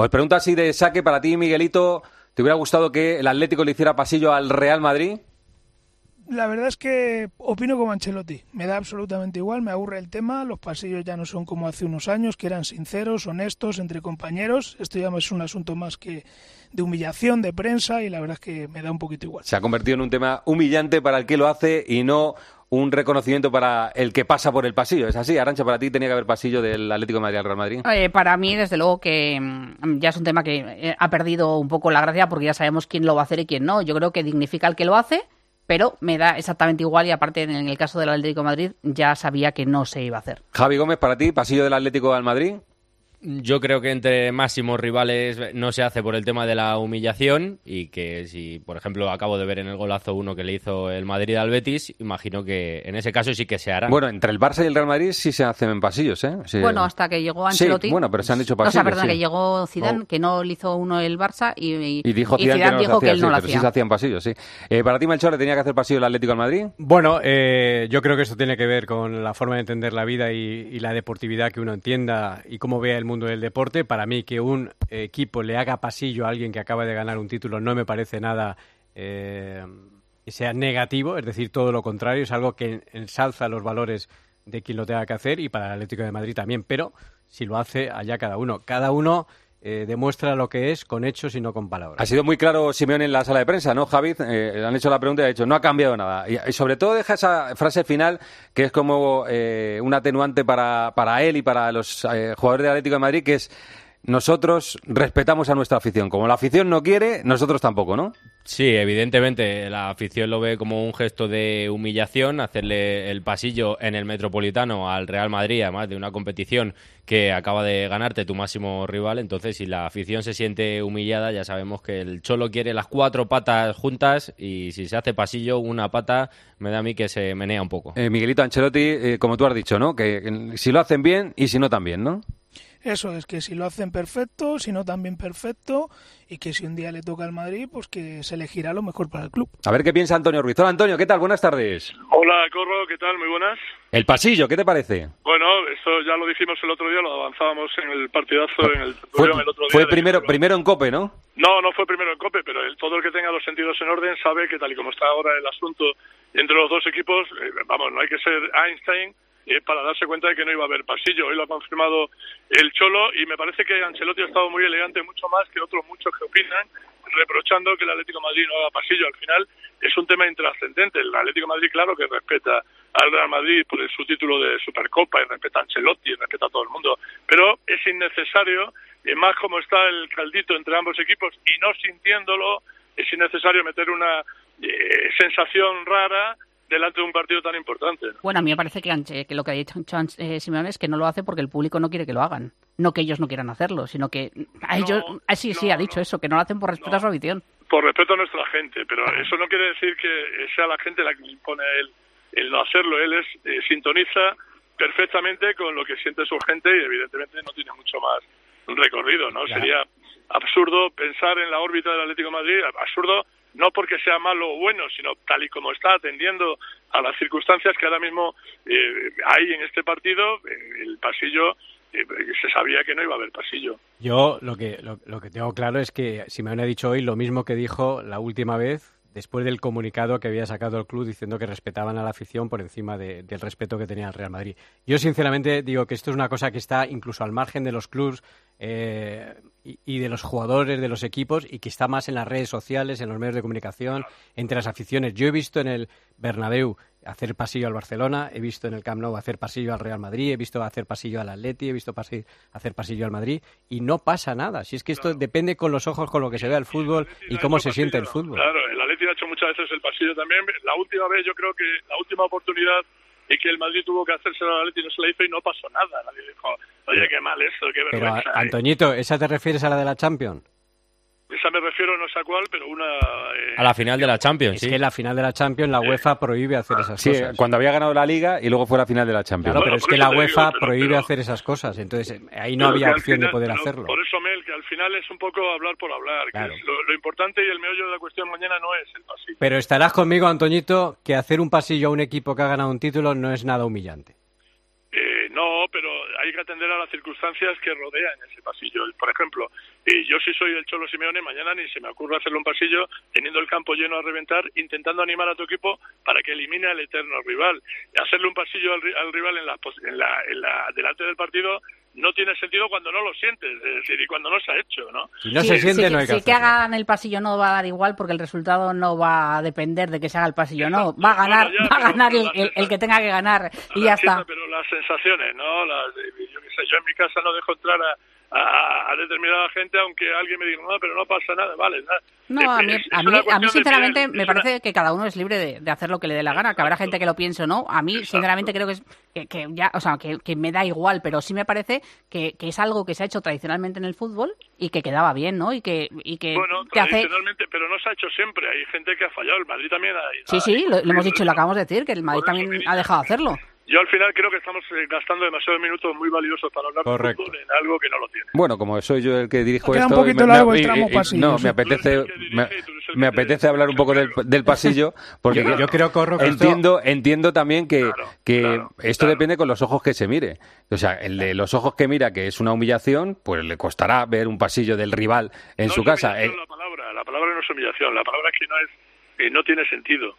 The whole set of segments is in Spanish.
Os pregunto así de saque para ti, Miguelito, ¿te hubiera gustado que el Atlético le hiciera pasillo al Real Madrid? La verdad es que opino como Ancelotti. Me da absolutamente igual, me aburre el tema. Los pasillos ya no son como hace unos años, que eran sinceros, honestos, entre compañeros. Esto ya es un asunto más que de humillación, de prensa, y la verdad es que me da un poquito igual. Se ha convertido en un tema humillante para el que lo hace y no un reconocimiento para el que pasa por el pasillo. ¿Es así? Arancha, para ti tenía que haber pasillo del Atlético de Madrid al Real Madrid. Eh, para mí, desde luego que mm, ya es un tema que eh, ha perdido un poco la gracia porque ya sabemos quién lo va a hacer y quién no. Yo creo que dignifica al que lo hace pero me da exactamente igual y aparte en el caso del Atlético de Madrid ya sabía que no se iba a hacer. Javi Gómez, para ti, pasillo del Atlético al Madrid. Yo creo que entre máximos rivales no se hace por el tema de la humillación y que si, por ejemplo, acabo de ver en el golazo uno que le hizo el Madrid al Betis, imagino que en ese caso sí que se hará. Bueno, entre el Barça y el Real Madrid sí se hacen en pasillos, ¿eh? Bueno, hasta que llegó Ancelotti. Sí, bueno, pero se han dicho pasillos. O sea, perdón, que llegó Zidane, que no le hizo uno el Barça y, y, dijo Zidane, que, dijo que él no lo hacía. sí se hacían pasillos, sí. Eh, ¿Para ti, Melchor, le tenía que hacer pasillo el Atlético al Madrid? Bueno, eh, yo creo que esto tiene que ver con la forma de entender la vida y, y la deportividad que uno entienda y cómo vea el mundo del deporte. Para mí que un equipo le haga pasillo a alguien que acaba de ganar un título no me parece nada eh, sea negativo, es decir, todo lo contrario, es algo que ensalza los valores de quien lo tenga que hacer y para el Atlético de Madrid también, pero si lo hace allá cada uno. Cada uno eh, demuestra lo que es con hechos y no con palabras. Ha sido muy claro Simeón en la sala de prensa, ¿no, Javid? Eh, le han hecho la pregunta y ha dicho, no ha cambiado nada. Y, sobre todo deja esa frase final que es como un atenuante para, para él y para los jugadores del Atlético de Madrid, que es nosotros respetamos a nuestra afición. Como la afición no quiere, nosotros tampoco, ¿no? Sí, evidentemente la afición lo ve como un gesto de humillación, hacerle el pasillo en el Metropolitano al Real Madrid, además de una competición que acaba de ganarte tu máximo rival. Entonces, si la afición se siente humillada, ya sabemos que el Cholo quiere las cuatro patas juntas y si se hace pasillo, una pata, me da a mí que se menea un poco. Eh, Miguelito Ancelotti, eh, como tú has dicho, ¿no? Que si lo hacen bien y si no también, ¿no? Eso es que si lo hacen perfecto, si no también perfecto, y que si un día le toca al Madrid, pues que se elegirá lo mejor para el club. A ver qué piensa Antonio Ruiz. Hola Antonio, ¿qué tal? Buenas tardes. Hola Corro, ¿qué tal? Muy buenas. El pasillo, ¿qué te parece? Bueno, eso ya lo dijimos el otro día, lo avanzábamos en el partidazo, en el, fue, el otro día. Fue primero, primero en Cope, ¿no? No, no fue primero en Cope, pero el, todo el que tenga los sentidos en orden sabe que tal y como está ahora el asunto entre los dos equipos, eh, vamos, no hay que ser Einstein eh, para darse cuenta de que no iba a haber pasillo. Hoy lo ha confirmado el Cholo y me parece que Ancelotti ha estado muy elegante, mucho más que otros muchos que opinan, reprochando que el Atlético Madrid no haga pasillo. Al final es un tema intrascendente. El Atlético Madrid, claro que respeta al Real Madrid por su título de Supercopa y respeta a Ancelotti y respeta a todo el mundo, pero es innecesario, más como está el caldito entre ambos equipos y no sintiéndolo, es innecesario meter una eh, sensación rara delante de un partido tan importante. Bueno, a mí me parece que, que lo que ha dicho eh, Simeone es que no lo hace porque el público no quiere que lo hagan. No que ellos no quieran hacerlo, sino que a ellos... Ah, sí, sí, ha dicho eso, que no lo hacen por respeto a su afición. Por respeto a nuestra gente, pero eso no quiere decir que sea la gente la que impone él el no hacerlo. Él es eh, sintoniza perfectamente con lo que siente su gente y evidentemente no tiene mucho más recorrido, ¿no? Sería absurdo pensar en la órbita del Atlético de Madrid, absurdo no porque sea malo o bueno, sino tal y como está atendiendo a las circunstancias que ahora mismo eh, hay en este partido, eh, el pasillo eh, se sabía que no iba a haber pasillo. Yo lo que, lo, que tengo claro es que si me han dicho hoy lo mismo que dijo la última vez después del comunicado que había sacado el club diciendo que respetaban a la afición por encima del respeto que tenía el Real Madrid. Yo sinceramente digo que esto es una cosa que está incluso al margen de los clubs eh, y, de los jugadores, de los equipos, y que está más en las redes sociales, en los medios de comunicación, entre las aficiones. Yo he visto en el Bernabéu hacer pasillo al Barcelona, he visto en el Camp Nou hacer pasillo al Real Madrid, he visto hacer pasillo al Atleti, he visto hacer pasillo al Madrid, y no pasa nada. Si es que esto depende con los ojos con lo que se ve el fútbol y cómo se siente el fútbol. Claro, el Atleti ha hecho muchas veces el pasillo también. La última vez, yo creo que la última oportunidad y que el Madrid tuvo que hacerse la Atleti no se la hizo y no pasó nada. Nadie dijo, oye, qué mal esto, qué vergüenza. Pero, Antoñito, ¿esa te refieres a la de la Champions? Esa me refiero no sé a cuál, pero una... Eh, a la final de la Champions, Es que la final de la Champions la UEFA prohíbe hacer esas sí, cuando había ganado la Liga y luego fue la final de la Champions. Claro, pero es que la UEFA prohíbe hacer esas cosas, entonces ahí no había opción de poder hacerlo. Por eso, Mel, que al final es un poco hablar por hablar. lo, importante y el meollo de la cuestión mañana no es el pasillo. Pero estarás conmigo, Antoñito, que hacer un pasillo a un equipo que ha ganado un título no es nada humillante. Eh, no, pero hay que atender a las circunstancias que rodean ese pasillo. Por ejemplo, Y yo si soy el Cholo Simeone, mañana ni se me ocurre hacerle un pasillo teniendo el campo lleno a reventar, intentando animar a tu equipo para que elimine al eterno rival. Y hacerle un pasillo al, rival en la, en la, en la, delante del partido no tiene sentido cuando no lo sientes, es decir, y cuando no se ha hecho, ¿no? Si no se siente, no hay que Si que hagan el pasillo no va a dar igual porque el resultado no va a depender de que se haga el pasillo, no. Va a ganar, va a ganar el, que tenga que ganar y ya está. Pero las sensaciones, ¿no? Las, yo, yo en mi casa no dejo entrar a a, determinada gente, aunque alguien me diga, no, pero no pasa nada, vale. No, a mí, a mí, sinceramente me parece que cada uno es libre de, hacer lo que le dé la gana, que habrá gente que lo piense o no. A mí, sinceramente, creo que es que, ya, o sea, que, me da igual, pero sí me parece que, es algo que se ha hecho tradicionalmente en el fútbol y que quedaba bien, ¿no? Y que, y que bueno, tradicionalmente, pero no se ha hecho siempre. Hay gente que ha fallado. El Madrid también ha. Sí, sí, lo, hemos dicho y lo acabamos de decir, que el Madrid también ha dejado de hacerlo. Yo al final creo que estamos eh, gastando demasiados minutos muy valiosos para hablar de fútbol en algo que no lo tiene. Bueno, como soy yo el que dirijo esto... un poquito me, largo el tramo pasillo. No, me apetece, me, apetece hablar un poco del, del pasillo, porque yo, creo que entiendo, entiendo también que, que esto depende con los ojos que se mire. O sea, el de los ojos que mira, que es una humillación, pues le costará ver un pasillo del rival en su casa. Eh. La palabra, la palabra no es humillación, la palabra que no es, eh, no tiene sentido.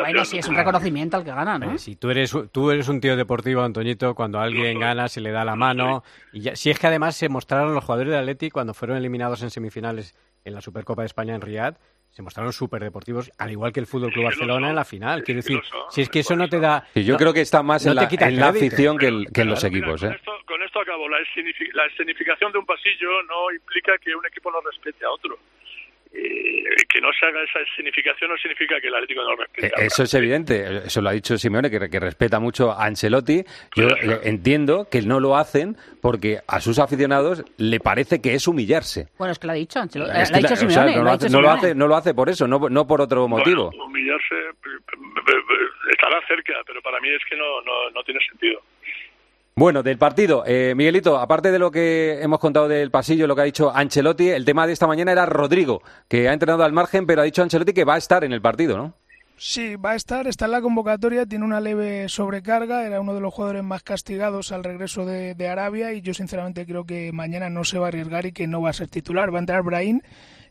Bueno, sí, es un reconocimiento al que gana, ¿no? si tú eres, tú eres un tío deportivo, Antoñito, cuando alguien gana se le da la mano. Y si es que además se mostraron los jugadores de Atleti cuando fueron eliminados en semifinales en la Supercopa de España en Riyadh, se mostraron súper deportivos, al igual que el Fútbol Club Barcelona en la final. Quiero decir, si es que eso no te da. Y yo creo que está más en, la, afición que, en los equipos. ¿eh? con, esto, acabo. La, la escenificación de un pasillo no implica que un equipo no respete a otro. Eh, que no se haga esa significación no significa que el Atlético no respete. Eh, eso es evidente, eso lo ha dicho Simeone, que, respeta mucho a Ancelotti. Yo entiendo que no lo hacen porque a sus aficionados le parece que es humillarse. Bueno, es que lo ha dicho Ancelotti, lo ha dicho Simeone. no, lo hace, no, lo hace, por eso, no, no por otro motivo. humillarse estará cerca, pero para mí es que no, no, no tiene sentido. Bueno, del partido, eh, Miguelito, aparte de lo que hemos contado del pasillo, lo que ha dicho Ancelotti, el tema de esta mañana era Rodrigo, que ha entrenado al margen, pero ha dicho Ancelotti que va a estar en el partido, ¿no? Sí, va a estar, está en la convocatoria, tiene una leve sobrecarga, era uno de los jugadores más castigados al regreso de, de, Arabia y yo sinceramente creo que mañana no se va a arriesgar y que no va a ser titular. Va a entrar Brahim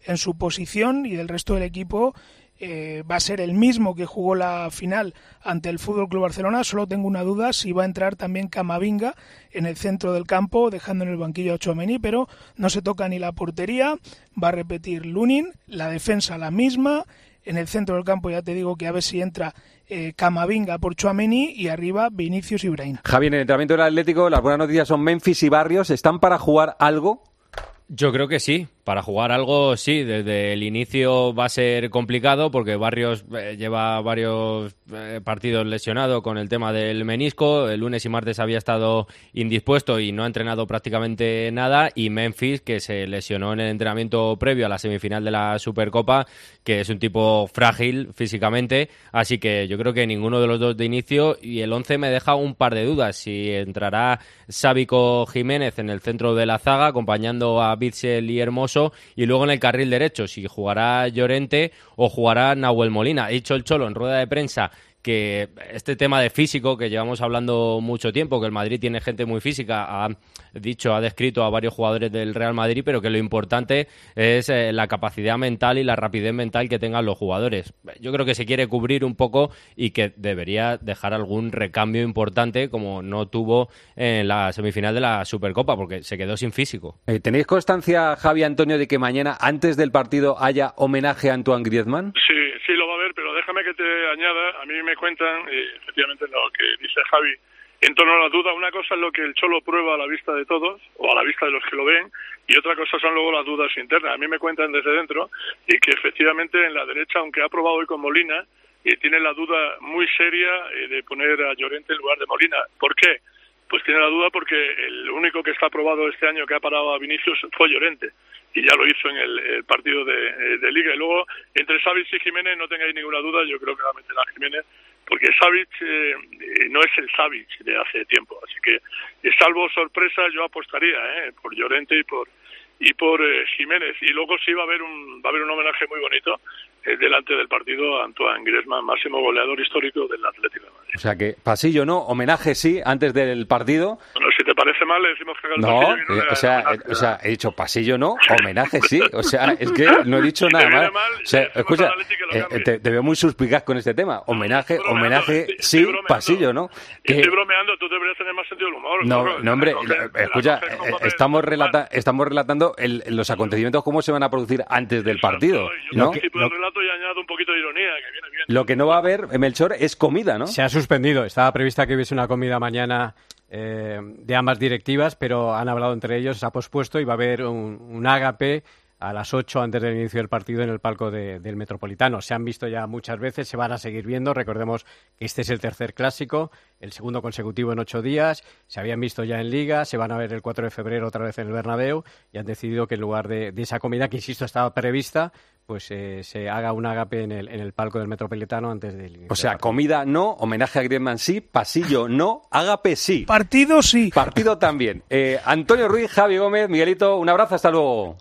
en su posición y el resto del equipo eh, va a ser el mismo que jugó la final ante el Fútbol Club Barcelona. Solo tengo una duda si va a entrar también Camavinga en el centro del campo, dejando en el banquillo a Chouameni, pero no se toca ni la portería. Va a repetir Lunin, la defensa la misma. En el centro del campo ya te digo que a ver si entra eh, Camavinga por Chouameni y arriba Vinicius y Brain. Javi, en el entrenamiento del Atlético, las buenas noticias son Memphis y Barrios. ¿Están para jugar algo? Yo creo que sí, para jugar algo, sí, desde el inicio va a ser complicado porque Barrios eh, lleva varios eh, partidos lesionado con el tema del menisco. El lunes y martes había estado indispuesto y no ha entrenado prácticamente nada. Y Memphis, que se lesionó en el entrenamiento previo a la semifinal de la Supercopa, que es un tipo frágil físicamente. Así que yo creo que ninguno de los dos de inicio. Y el 11 me deja un par de dudas. Si entrará Sábico Jiménez en el centro de la zaga, acompañando a Bitzel y Hermoso y luego en el carril derecho, si jugará Llorente o jugará Nahuel Molina. Ha dicho el Cholo en rueda de prensa que este tema de físico que llevamos hablando mucho tiempo, que el Madrid tiene gente muy física, ha dicho, ha descrito a varios jugadores del Real Madrid, pero que lo importante es eh, la capacidad mental y la rapidez mental que tengan los jugadores. Yo creo que se quiere cubrir un poco y que debería dejar algún recambio importante como no tuvo en la semifinal de la Supercopa, porque se quedó sin físico. Eh, ¿Tenéis constancia, Javi Antonio, de que mañana, antes del partido, haya homenaje a Antoine Griezmann? Sí, sí lo va a haber, añada, a mí me cuentan, efectivamente lo que dice Javi, en torno a la duda, una cosa es lo que el Cholo prueba a la vista de todos, o a la vista de los que lo ven, y otra cosa son luego las dudas internas. A mí me cuentan desde dentro y que efectivamente en la derecha, aunque ha probado hoy con Molina, eh, tiene la duda muy seria eh, de poner a Llorente en lugar de Molina. ¿Por qué? Pues tiene la duda porque el único que está aprobado este año que ha parado a Vinicius fue Llorente y ya lo hizo en el, partido de, de, Liga. Y luego, entre Savic y Jiménez, no tengáis ninguna duda, yo creo que va a meter a Jiménez porque Savic eh, eh, no es el Savic de hace tiempo, así que salvo sorpresa yo apostaría eh, por Llorente y por y por eh, Jiménez. Y luego sí va a haber un, va a haber un homenaje muy bonito eh, delante del partido Antoine Griezmann, máximo goleador histórico del Atlético de Madrid. O sea que pasillo no, homenaje sí, antes del partido. Bueno, si te parece mal, le decimos que haga el No, pasillo y no eh, o sea, eh, o sea, he dicho pasillo no, homenaje sí. O sea, es que no he dicho Si nada mal. mal, O sea, escucha, eh, te, te veo muy suspicaz con este tema. Homenaje, homenaje sí, pasillo no. Que- Estoy bromeando, tú deberías tener más sentido del humor. no, hombre, escucha, eh, estamos, relata- estamos relatando el- los acontecimientos cómo se van a producir antes del partido, ¿no? Y añado un poquito de ironía, que viene bien. Lo que no va a haber, Melchor, es comida, ¿no? Se ha suspendido. Estaba prevista que hubiese una comida mañana eh, de ambas directivas, pero han hablado entre ellos, se ha pospuesto y va a haber un, un ágape a las 8 antes del inicio del partido en el palco de- del Metropolitano. Se han visto ya muchas veces, se van a seguir viendo. Recordemos que este es el tercer clásico, el segundo consecutivo en ocho días. Se habían visto ya en Liga, se van a ver el 4 de febrero otra vez en el Bernabéu y han decidido que en lugar de, de esa comida, que insisto estaba prevista, pues eh, se haga un ágape en el, en el palco del Metropolitano antes del inicio. O sea, comida no, homenaje a Griezmann sí, pasillo no, ágape sí. Partido sí. Partido también. Eh, Antonio Ruiz, Javi Gómez, Miguelito, un abrazo, hasta luego.